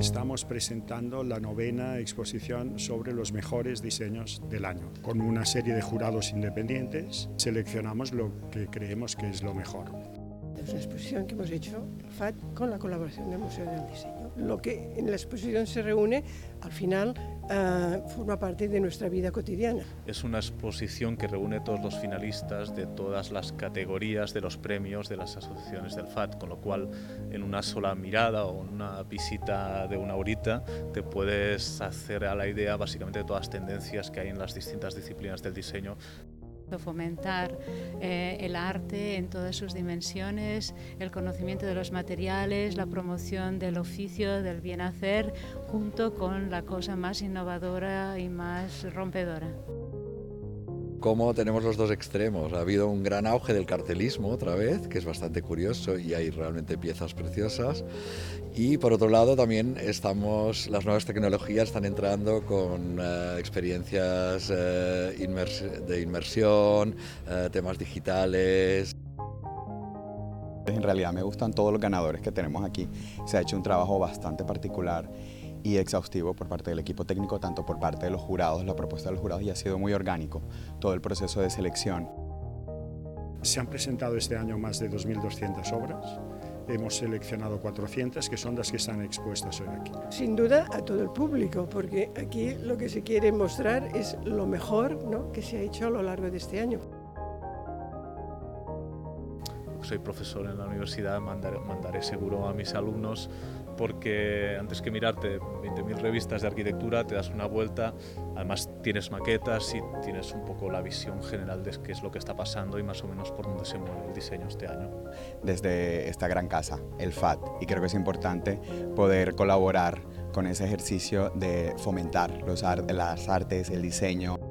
estamos presentando la novena exposición sobre los mejores diseños del año. Con una serie de jurados independientes seleccionamos lo que creemos que es lo mejor. Es una exposición que hemos hecho FAT con la colaboración del Museo del Diseño. Lo que en la exposición se reúne, al final, uh, forma parte de nuestra vida cotidiana. Es una exposición que reúne todos los finalistas de todas las categorías de los premios de las asociaciones del FAT, con lo cual en una sola mirada o una visita de una horita te puedes hacer a la idea básicamente de todas las tendencias que hay en las distintas disciplinas del diseño fomentar eh, el arte en todas sus dimensiones, el conocimiento de los materiales, la promoción del oficio, del bien hacer, junto con la cosa más innovadora y más rompedora cómo tenemos los dos extremos. Ha habido un gran auge del cartelismo otra vez, que es bastante curioso y hay realmente piezas preciosas. Y por otro lado también estamos, las nuevas tecnologías están entrando con eh, experiencias eh, de inmersión, eh, temas digitales. En realidad me gustan todos los ganadores que tenemos aquí. Se ha hecho un trabajo bastante particular y exhaustivo por parte del equipo técnico, tanto por parte de los jurados, la propuesta de los jurados y ha sido muy orgánico todo el proceso de selección. Se han presentado este año más de 2.200 obras. Hemos seleccionado 400, que son las que están expuestas hoy aquí. Sin duda a todo el público, porque aquí lo que se quiere mostrar es lo mejor ¿no? que se ha hecho a lo largo de este año. Soy profesor en la universidad, mandaré, mandaré seguro a mis alumnos porque antes que mirarte 20.000 revistas de arquitectura, te das una vuelta, además tienes maquetas y tienes un poco la visión general de qué es lo que está pasando y más o menos por dónde se mueve el diseño este año. Desde esta gran casa, el FAT, y creo que es importante poder colaborar con ese ejercicio de fomentar los las artes, el diseño.